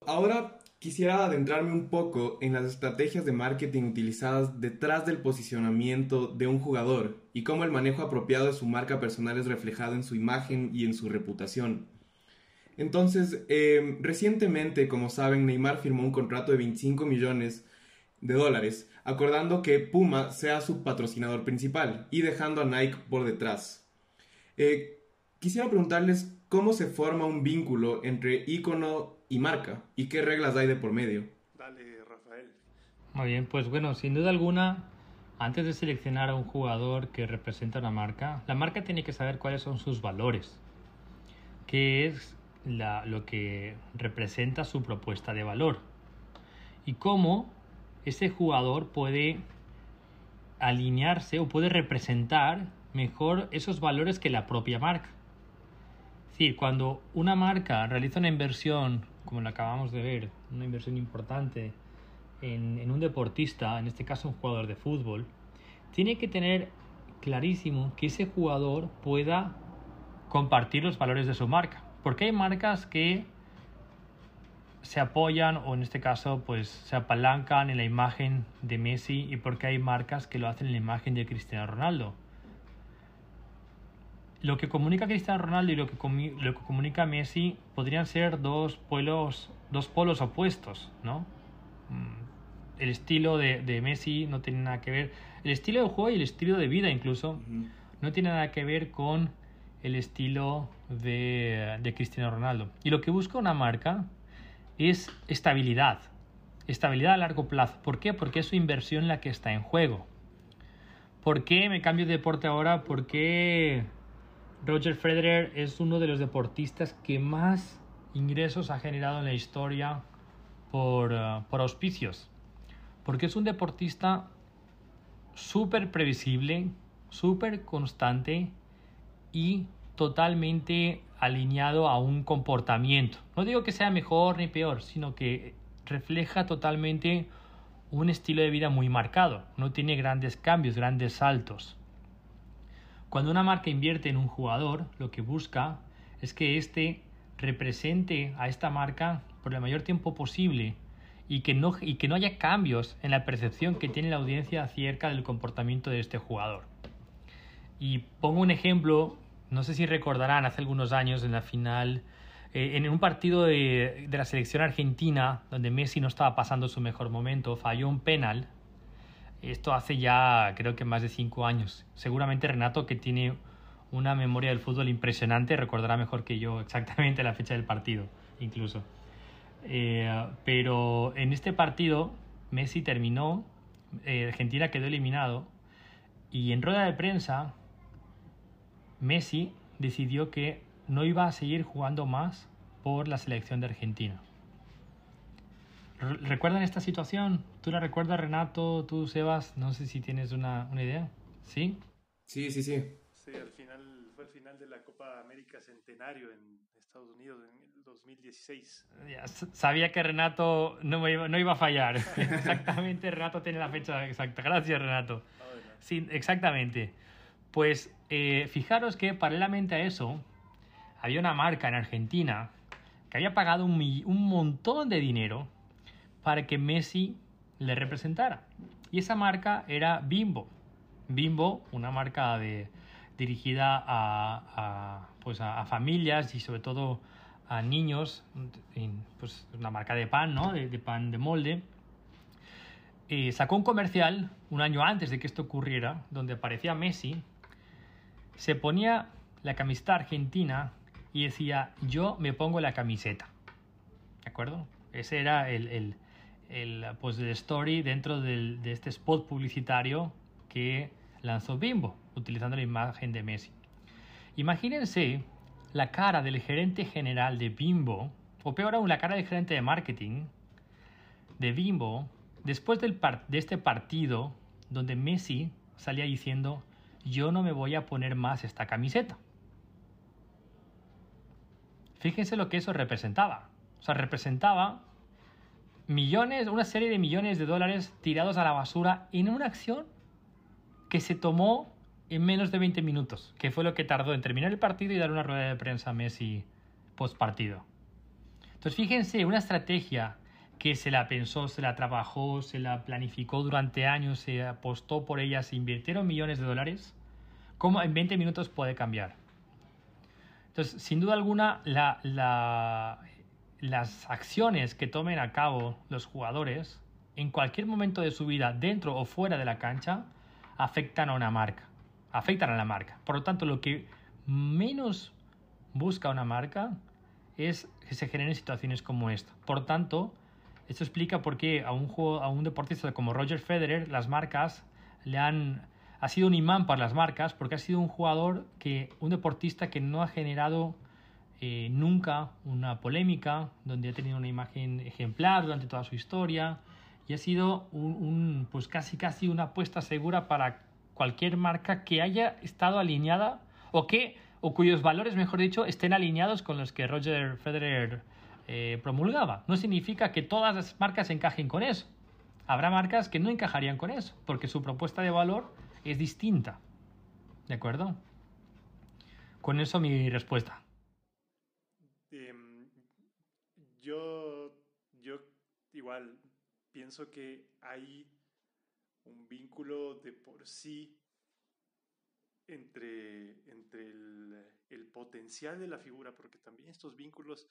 Ahora quisiera adentrarme un poco en las estrategias de marketing utilizadas detrás del posicionamiento de un jugador y cómo el manejo apropiado de su marca personal es reflejado en su imagen y en su reputación. Entonces, em, recientemente, como saben, Neymar firmó un contrato de 25 millones de dólares, acordando que Puma sea su patrocinador principal y dejando a Nike por detrás. Eh, quisiera preguntarles cómo se forma un vínculo entre ícono y marca y qué reglas hay de por medio. Dale, Rafael. Muy bien, pues bueno, sin duda alguna, antes de seleccionar a un jugador que representa una marca, la marca tiene que saber cuáles son sus valores, qué es lo que representa su propuesta de valor y cómo ese jugador puede alinearse o puede representar mejor esos valores que la propia marca. Decir, cuando una marca realiza una inversión como lo acabamos de ver, una inversión importante en, un deportista, en este caso un jugador de fútbol, tiene que tener clarísimo que ese jugador pueda compartir los valores de su marca. Porque hay marcas que se apoyan o en este caso pues se apalancan en la imagen de Messi y porque hay marcas que lo hacen en la imagen de Cristiano Ronaldo lo que comunica Cristiano Ronaldo y lo que, lo que comunica Messi podrían ser dos polos, dos polos opuestos, ¿no? Mm, el estilo de, Messi no tiene nada que ver, el estilo de juego y el estilo de vida incluso, no tiene nada que ver con el estilo de, de Cristiano Ronaldo. Y lo que busca una marca es estabilidad, estabilidad a largo plazo. ¿Por qué? Porque es su inversión la que está en juego. ¿Por qué me cambio de deporte ahora? ¿Por qué Roger Federer es uno de los deportistas que más ingresos ha generado en la historia por, uh, por auspicios. Porque es un deportista súper previsible, súper constante y totalmente alineado a un comportamiento. No digo que sea mejor ni peor, sino que refleja totalmente un estilo de vida muy marcado. No tiene grandes cambios, grandes saltos. Cuando una marca invierte en un jugador, lo que busca es que éste represente a esta marca por el mayor tiempo posible y que, no, y que no haya cambios en la percepción que tiene la audiencia acerca del comportamiento de este jugador. Y pongo un ejemplo, no sé si recordarán hace algunos años en la final, eh, en un partido de, de la selección argentina, donde Messi no estaba pasando su mejor momento, falló un penal esto hace ya creo que más de cinco años. Seguramente Renato, que tiene una memoria del fútbol impresionante, recordará mejor que yo exactamente la fecha del partido, incluso. Eh, pero en este partido Messi terminó, eh, Argentina quedó eliminado y en rueda de prensa Messi decidió que no iba a seguir jugando más por la selección de Argentina. ¿Recuerdan esta situación? ¿Tú la recuerdas, Renato? ¿Tú, Sebas? No sé si tienes una, una idea. ¿Sí? Sí, sí, sí. Sí, al final fue el final de la Copa América Centenario en Estados Unidos en el 2016. Ya, sabía que Renato no, iba, no iba a fallar. exactamente, Renato tiene la fecha exacta. Gracias, Renato. Sí, exactamente. Pues eh, fijaros que paralelamente a eso, había una marca en Argentina que había pagado un, un montón de dinero para que Messi le representara. Y esa marca era Bimbo. Bimbo, una marca de, dirigida a, pues a, familias y sobre todo a niños, pues una marca de pan, ¿no? de, pan de molde. Eh, sacó un comercial un año antes de que esto ocurriera, donde aparecía Messi, se ponía la camiseta argentina y decía, yo me pongo la camiseta. ¿De acuerdo? Ese era el, el, el pues, el story dentro de este spot publicitario que lanzó Bimbo, utilizando la imagen de Messi. Imagínense la cara del gerente general de Bimbo, o peor aún, la cara del gerente de marketing de Bimbo, después del de este partido donde Messi salía diciendo, yo no me voy a poner más esta camiseta. Fíjense lo que eso representaba. O sea, representaba millones, una serie de millones de dólares tirados a la basura en una acción que se tomó en menos de 20 minutos, que fue lo que tardó en terminar el partido y dar una rueda de prensa a Messi post partido. Entonces fíjense, una estrategia que se la pensó, se la trabajó, se la planificó durante años, se apostó por ella, se invirtieron millones de dólares, ¿cómo en 20 minutos puede cambiar? Entonces, sin duda alguna, la, las acciones que tomen a cabo los jugadores en cualquier momento de su vida, dentro o fuera de la cancha, afectan a una marca, afectan a la marca. Por lo tanto, lo que menos busca una marca es que se generen situaciones como esta. Por tanto, esto explica por qué a un, juego, a un deportista como Roger Federer las marcas le han ha sido un imán para las marcas porque ha sido un jugador que un deportista que no ha generado eh, nunca una polémica, donde ha tenido una imagen ejemplar durante toda su historia y ha sido un, pues casi casi una apuesta segura para cualquier marca que haya estado alineada o que o cuyos valores, mejor dicho, estén alineados con los que Roger Federer eh, promulgaba. No significa que todas las marcas encajen con eso. Habrá marcas que no encajarían con eso, porque su propuesta de valor es distinta. ¿De acuerdo? Con eso mi respuesta. Em, yo, yo igual pienso que hay un vínculo de por sí entre, entre el, potencial de la figura, porque también estos vínculos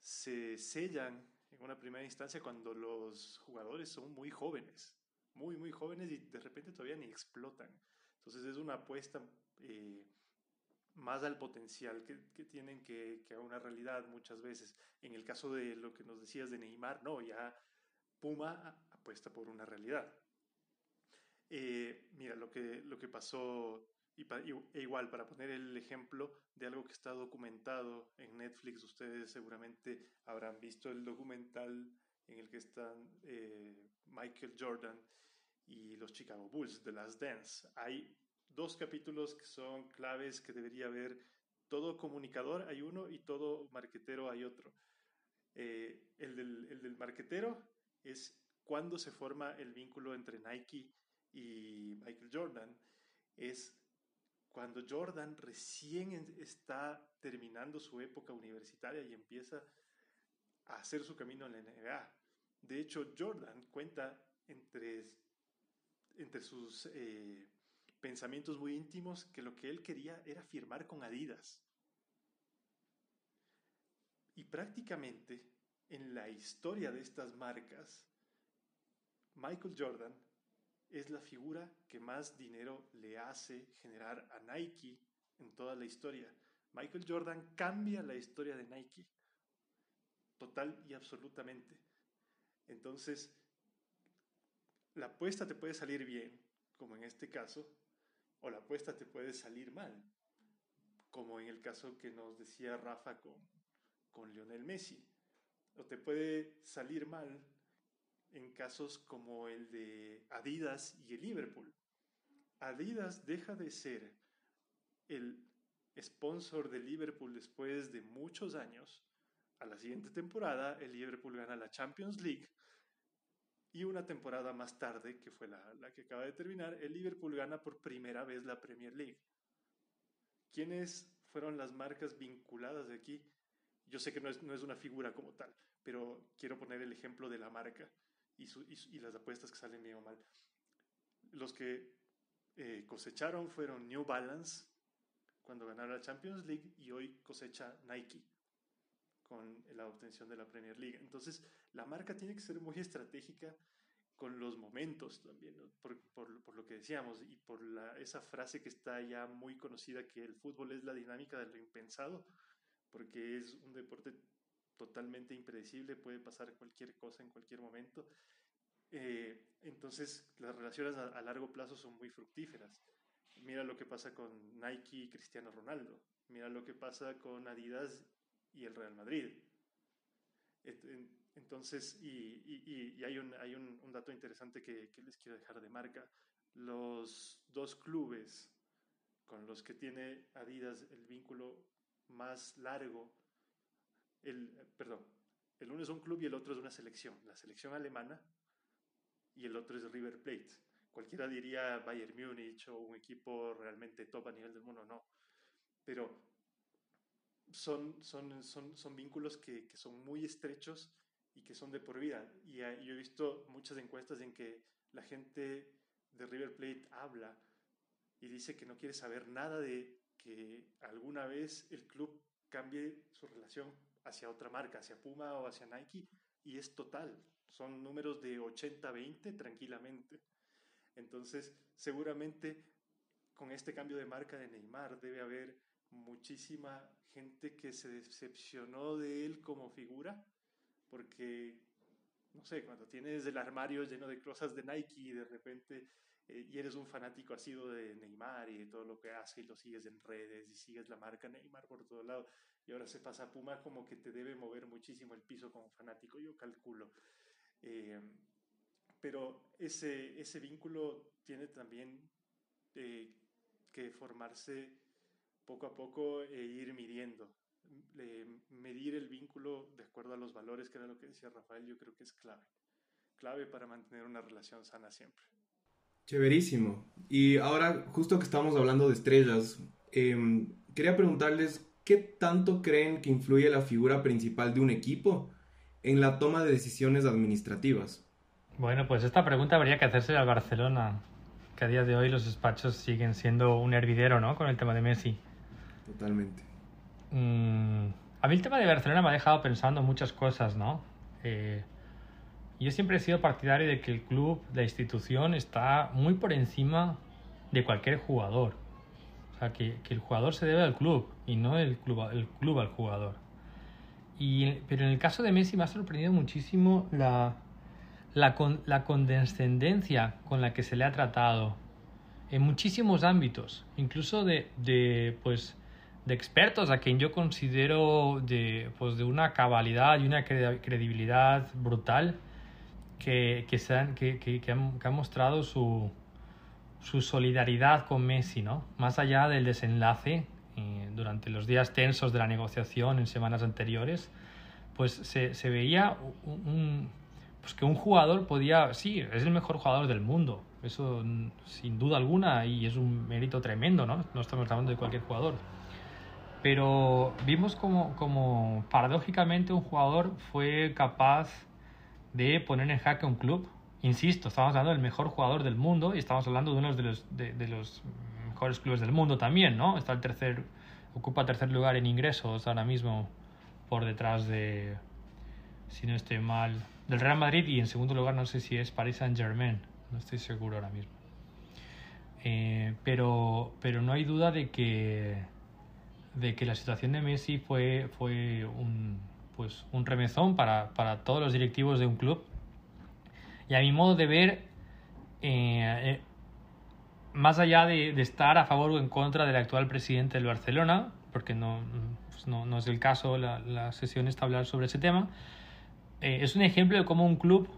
se sellan en una primera instancia cuando los jugadores son muy jóvenes, muy, muy jóvenes y de repente todavía ni explotan. Entonces es una apuesta eh, más al potencial que, tienen que, a una realidad muchas veces. En el caso de lo que nos decías de Neymar, no, ya Puma apuesta por una realidad. Eh, mira, lo que, lo que pasó, y e igual, para poner el ejemplo de algo que está documentado en Netflix, ustedes seguramente habrán visto el documental en el que están eh, Michael Jordan y los Chicago Bulls, The Last Dance. Hay dos capítulos que son claves que debería haber. Todo comunicador hay uno y todo marquetero hay otro. Eh, el, del, el del marquetero es cuando se forma el vínculo entre Nike y Michael Jordan. Es cuando Jordan recién está terminando su época universitaria y empieza a hacer su camino en la NBA. De hecho, Jordan cuenta entre, entre sus eh, pensamientos muy íntimos que lo que él quería era firmar con Adidas. Y prácticamente en la historia de estas marcas, Michael Jordan es la figura que más dinero le hace generar a Nike en toda la historia. Michael Jordan cambia la historia de Nike, total y absolutamente. Entonces, la apuesta te puede salir bien, como en este caso, o la apuesta te puede salir mal, como en el caso que nos decía Rafa con, con Lionel Messi. O te puede salir mal en casos como el de Adidas y el Liverpool. Adidas deja de ser el sponsor de Liverpool después de muchos años. A la siguiente temporada, el Liverpool gana la Champions League y una temporada más tarde, que fue la, que acaba de terminar, el Liverpool gana por primera vez la Premier League. ¿Quiénes fueron las marcas vinculadas de aquí? yo sé que no es, no es una figura como tal, pero quiero poner el ejemplo de la marca y, y, las apuestas que salen bien o mal. Los que eh, cosecharon fueron New Balance cuando ganaron la Champions League y hoy cosecha Nike con la obtención de la Premier League. Entonces, la marca tiene que ser muy estratégica con los momentos también, por, lo que decíamos y por esa frase que está ya muy conocida que el fútbol es la dinámica de lo impensado, porque es un deporte totalmente impredecible, puede pasar cualquier cosa en cualquier momento. Eh, entonces, las relaciones a, largo plazo son muy fructíferas. Mira lo que pasa con Nike y Cristiano Ronaldo. Mira lo que pasa con Adidas y el Real Madrid. Entonces, y, hay, un, hay un, dato interesante que, les quiero dejar de marca. Los dos clubes con los que tiene Adidas el vínculo más largo, el, perdón, el uno es un club y el otro es una selección, la selección alemana y el otro es River Plate. Cualquiera diría Bayern Múnich o un equipo realmente top a nivel del mundo, no. Pero son, son, son, son vínculos que, que, son muy estrechos y que son de por vida. Y yo he visto muchas encuestas en que la gente de River Plate habla y dice que no quiere saber nada de que alguna vez el club cambie su relación hacia otra marca, hacia Puma o hacia Nike, y es total. Son números de 80-20 tranquilamente. Entonces, seguramente con este cambio de marca de Neymar debe haber muchísima gente que se decepcionó de él como figura, porque, no sé, cuando tienes el armario lleno de cosas de Nike y de repente eh, y eres un fanático asido de Neymar y de todo lo que hace y lo sigues en redes y sigues la marca Neymar por todo lado y ahora se pasa a Puma como que te debe mover muchísimo el piso como fanático, yo calculo. Eh, pero ese, ese vínculo tiene también eh, que formarse poco a poco e ir midiendo. Medir el vínculo de acuerdo a los valores, que era lo que decía Rafael, yo creo que es clave. Clave para mantener una relación sana siempre. Chéverísimo. Y ahora, justo que estamos hablando de estrellas, em, quería preguntarles qué tanto creen que influye la figura principal de un equipo en la toma de decisiones administrativas. Bueno, pues esta pregunta habría que hacerse al Barcelona, que a día de hoy los despachos siguen siendo un hervidero, ¿no? Con el tema de Messi. Totalmente. Mm, a mí el tema de Barcelona me ha dejado pensando muchas cosas, ¿no? Eh, yo siempre he sido partidario de que el club, la institución, está muy por encima de cualquier jugador. O sea, que, el jugador se debe al club y no el club, el club al jugador. Y, pero en el caso de Messi me ha sorprendido muchísimo la, la, la condescendencia con la que se le ha tratado en muchísimos ámbitos, incluso de, de pues, de expertos a quien yo considero de, pues, de una cabalidad y una credibilidad brutal que, que, se han, que, que, han, mostrado su, su solidaridad con Messi, ¿no? Más allá del desenlace, eh, durante los días tensos de la negociación en semanas anteriores, pues se, se veía un, pues que un jugador podía, sí, es el mejor jugador del mundo, eso sin duda alguna y es un mérito tremendo, ¿no? No estamos hablando de cualquier jugador pero vimos como, como paradójicamente un jugador fue capaz de poner en jaque un club. Insisto, estamos hablando del mejor jugador del mundo y estamos hablando de uno de los, de, los mejores clubes del mundo también, ¿no? Está el tercer, ocupa tercer lugar en ingresos ahora mismo por detrás de, si no estoy mal, del Real Madrid y en segundo lugar no sé si es Paris Saint Germain, no estoy seguro ahora mismo. Eh, pero, pero no hay duda de que de que la situación de Messi fue, fue un, pues, un remezón para, para todos los directivos de un club. Y a mi modo de ver, eh, eh, más allá de, estar a favor o en contra del actual presidente del Barcelona, porque no, pues no, no, es el caso, la, la, sesión está hablar sobre ese tema, eh, es un ejemplo de cómo un club,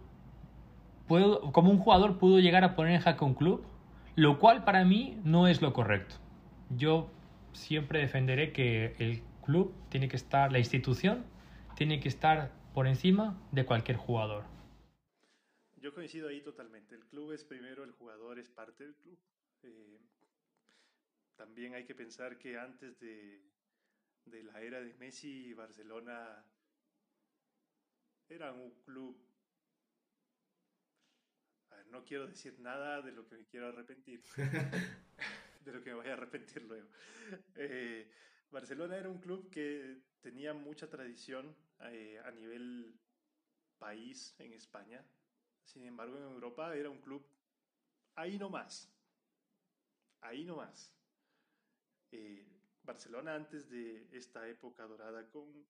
un jugador pudo llegar a poner en jaque un club, lo cual para mí no es lo correcto. Yo siempre defenderé que el club tiene que estar, la institución tiene que estar por encima de cualquier jugador. Yo coincido ahí totalmente. El club es primero, el jugador es parte del club. Eh, también hay que pensar que antes de, de, la era de Messi, Barcelona era un club no quiero decir nada de lo que me quiero arrepentir, de lo que me voy a arrepentir luego. Eh, Barcelona era un club que tenía mucha tradición eh, a nivel país en España. Sin embargo, en Europa era un club ahí nomás. Ahí nomás. Eh, Barcelona antes de esta época dorada con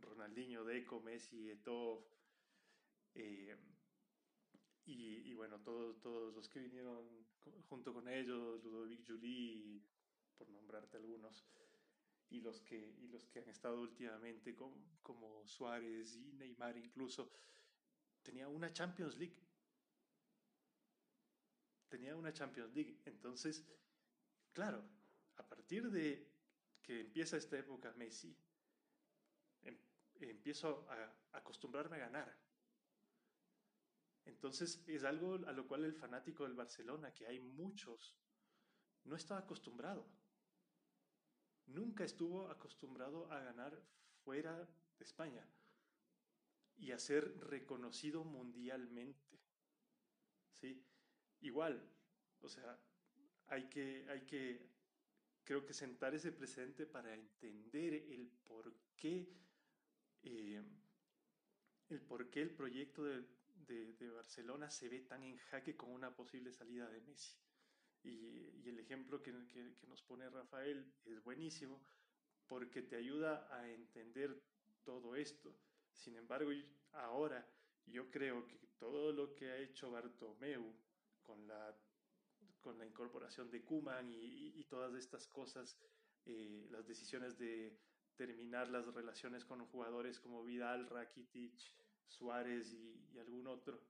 Ronaldinho, Deco, Messi, Eto'o, y, bueno, todos, todos los que vinieron junto con ellos, Ludovic Julie, por nombrarte algunos, y los que, y los que han estado últimamente como Suárez y Neymar incluso, tenía una Champions League. Tenía una Champions League. Entonces, claro, a partir de que empieza esta época Messi, em, empiezo a acostumbrarme a ganar entonces es algo a lo cual el fanático del Barcelona, que hay muchos, no está acostumbrado. Nunca estuvo acostumbrado a ganar fuera de España y a ser reconocido mundialmente. ¿Sí? Igual, o sea, hay que, hay que, creo que sentar ese precedente para entender el por qué, eh, el por qué el proyecto de, de, Barcelona se ve tan en jaque con una posible salida de Messi. Y, el ejemplo que, nos pone Rafael es buenísimo porque te ayuda a entender todo esto. Sin embargo, ahora yo creo que todo lo que ha hecho Bartomeu con la, con la incorporación de Kuman y, todas estas cosas, eh, las decisiones de terminar las relaciones con jugadores como Vidal, Rakitic, Suárez y, algún otro.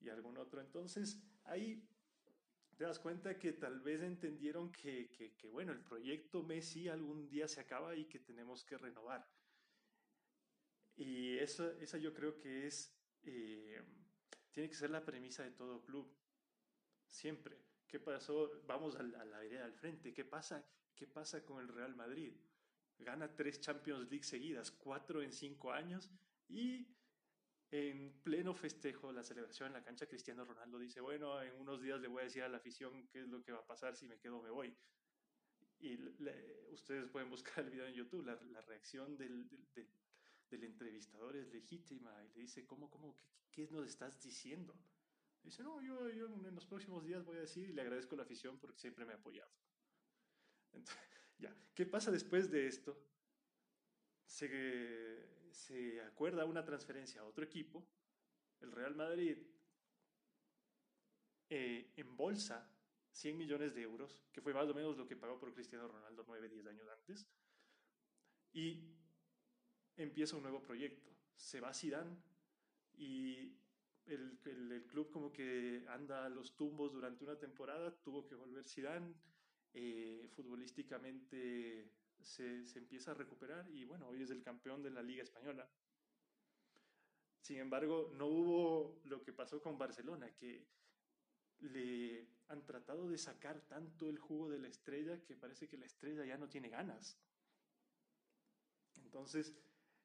Y algún otro. Entonces, ahí te das cuenta que tal vez entendieron que, que, bueno, el proyecto Messi algún día se acaba y que tenemos que renovar. Y eso, esa yo creo que es, eh, tiene que ser la premisa de todo club. Siempre. ¿Qué pasó? Vamos a la, a la al frente. ¿Qué pasa? ¿Qué pasa con el Real Madrid? Gana tres Champions League seguidas, cuatro en cinco años y en pleno festejo, la celebración en la cancha, Cristiano Ronaldo dice, bueno, en unos días le voy a decir a la afición qué es lo que va a pasar, si me quedo o me voy. Y ustedes pueden buscar el video en YouTube, la, reacción del, entrevistador es legítima y le dice, ¿cómo, cómo, qué, qué nos estás diciendo? Dice, no, yo, yo, en los próximos días voy a decir y le agradezco a la afición porque siempre me ha apoyado. Ya, ¿qué pasa después de esto? Se, acuerda una transferencia a otro equipo, el Real Madrid eh, embolsa 100 millones de euros, que fue más o menos lo que pagó por Cristiano Ronaldo 9, 10 años antes, y empieza un nuevo proyecto. Se va Zidane y el, el, club como que anda a los tumbos durante una temporada, tuvo que volver Zidane, eh, futbolísticamente se, empieza a recuperar y bueno, hoy es el campeón de la Liga Española. Sin embargo, no hubo lo que pasó con Barcelona, que le han tratado de sacar tanto el jugo de la estrella que parece que la estrella ya no tiene ganas. Entonces,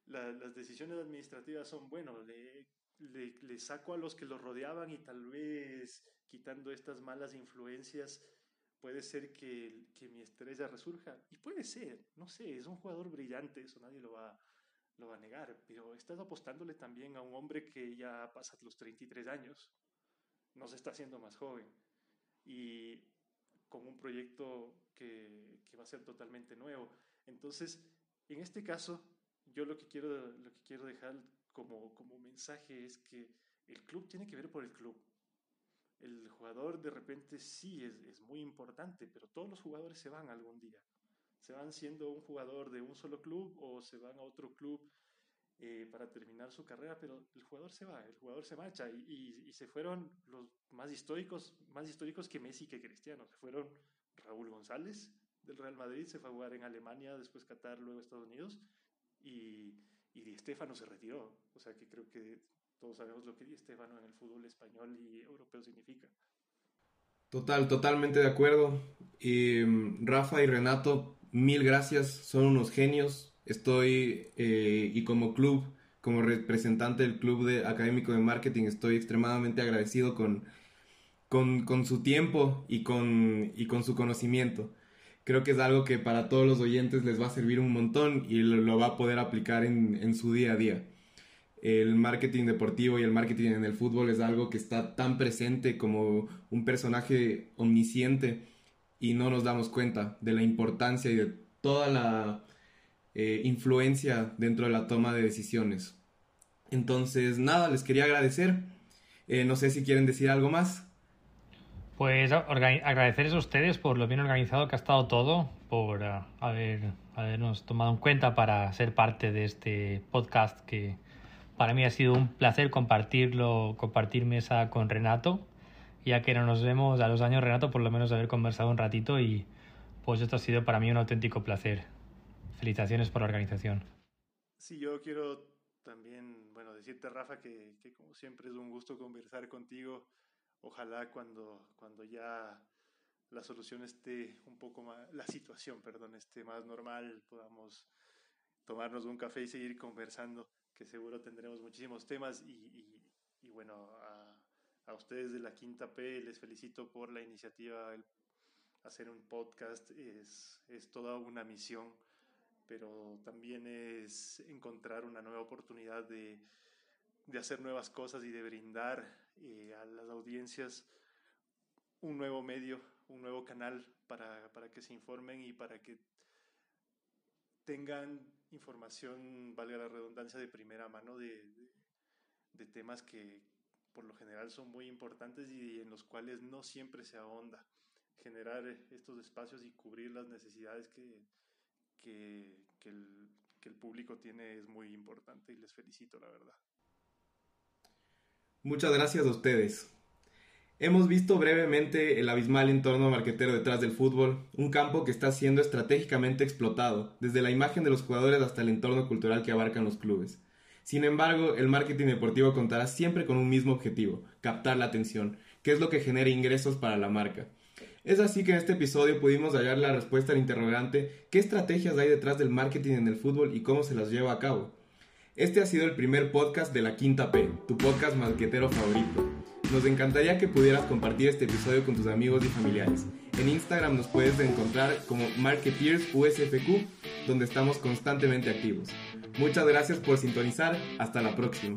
las decisiones administrativas son, bueno, le, le, saco a los que lo rodeaban y tal vez quitando estas malas influencias puede ser que, que, mi estrella resurja. Y puede ser, no sé, es un jugador brillante, eso nadie lo va, lo va a negar, pero estás apostándole también a un hombre que ya pasa los 33 años, no se está haciendo más joven, y con un proyecto que, que va a ser totalmente nuevo. Entonces, en este caso, yo lo que quiero, lo que quiero dejar como, como mensaje es que el club tiene que ver por el club el jugador de repente sí es, muy importante, pero todos los jugadores se van algún día. Se van siendo un jugador de un solo club o se van a otro club eh, para terminar su carrera, pero el jugador se va, el jugador se marcha y, se fueron los más históricos, más históricos que Messi que Cristiano. Se fueron Raúl González del Real Madrid, se fue a jugar en Alemania, después Qatar, luego Estados Unidos y, y Di Stefano se retiró. O sea que creo que todos sabemos lo que Di Stefano en el fútbol español y europeo significa. Total, totalmente de acuerdo. y Rafa y Renato, mil gracias, son unos genios. Estoy, eh, y como club, como representante del club de académico de marketing, estoy extremadamente agradecido con, con, su tiempo y con, y con su conocimiento. Creo que es algo que para todos los oyentes les va a servir un montón y lo, va a poder aplicar en, en su día a día el marketing deportivo y el marketing en el fútbol es algo que está tan presente como un personaje omnisciente y no nos damos cuenta de la importancia y de toda la eh, influencia dentro de la toma de decisiones. Entonces, nada, les quería agradecer. Eh, no sé si quieren decir algo más. Pues agradecerles a ustedes por lo bien organizado que ha estado todo, por uh, haber, habernos tomado en cuenta para ser parte de este podcast que, para mí ha sido un placer compartirlo, compartir mesa con Renato, ya que no nos vemos a los años, Renato, por lo menos haber conversado un ratito y pues esto ha sido para mí un auténtico placer. Felicitaciones por la organización. Sí, yo quiero también, bueno, decirte, Rafa, que, que como siempre es un gusto conversar contigo. Ojalá cuando, cuando ya la solución esté un poco más, la situación, perdón, esté más normal, podamos tomarnos un café y seguir conversando que seguro tendremos muchísimos temas y, y, bueno, a, a, ustedes de la Quinta P les felicito por la iniciativa. El hacer un podcast es, es toda una misión, pero también es encontrar una nueva oportunidad de, de hacer nuevas cosas y de brindar eh, a las audiencias un nuevo medio, un nuevo canal para, para que se informen y para que tengan información, valga la redundancia, de primera mano de, de, temas que por lo general son muy importantes y en los cuales no siempre se ahonda. Generar estos espacios y cubrir las necesidades que, que, que el público tiene es muy importante y les felicito, la verdad. Muchas gracias a ustedes. Hemos visto brevemente el abismal entorno marquetero detrás del fútbol, un campo que está siendo estratégicamente explotado, desde la imagen de los jugadores hasta el entorno cultural que abarcan los clubes. Sin embargo, el marketing deportivo contará siempre con un mismo objetivo, captar la atención, que es lo que genera ingresos para la marca. Es así que en este episodio pudimos hallar la respuesta al interrogante ¿qué estrategias hay detrás del marketing en el fútbol y cómo se las lleva a cabo? Este ha sido el primer podcast de la Quinta P, tu podcast marquetero favorito. Nos encantaría que pudieras compartir este episodio con tus amigos y familiares. En Instagram nos puedes encontrar como Marketeers USFQ, donde estamos constantemente activos. Muchas gracias por sintonizar. Hasta la próxima.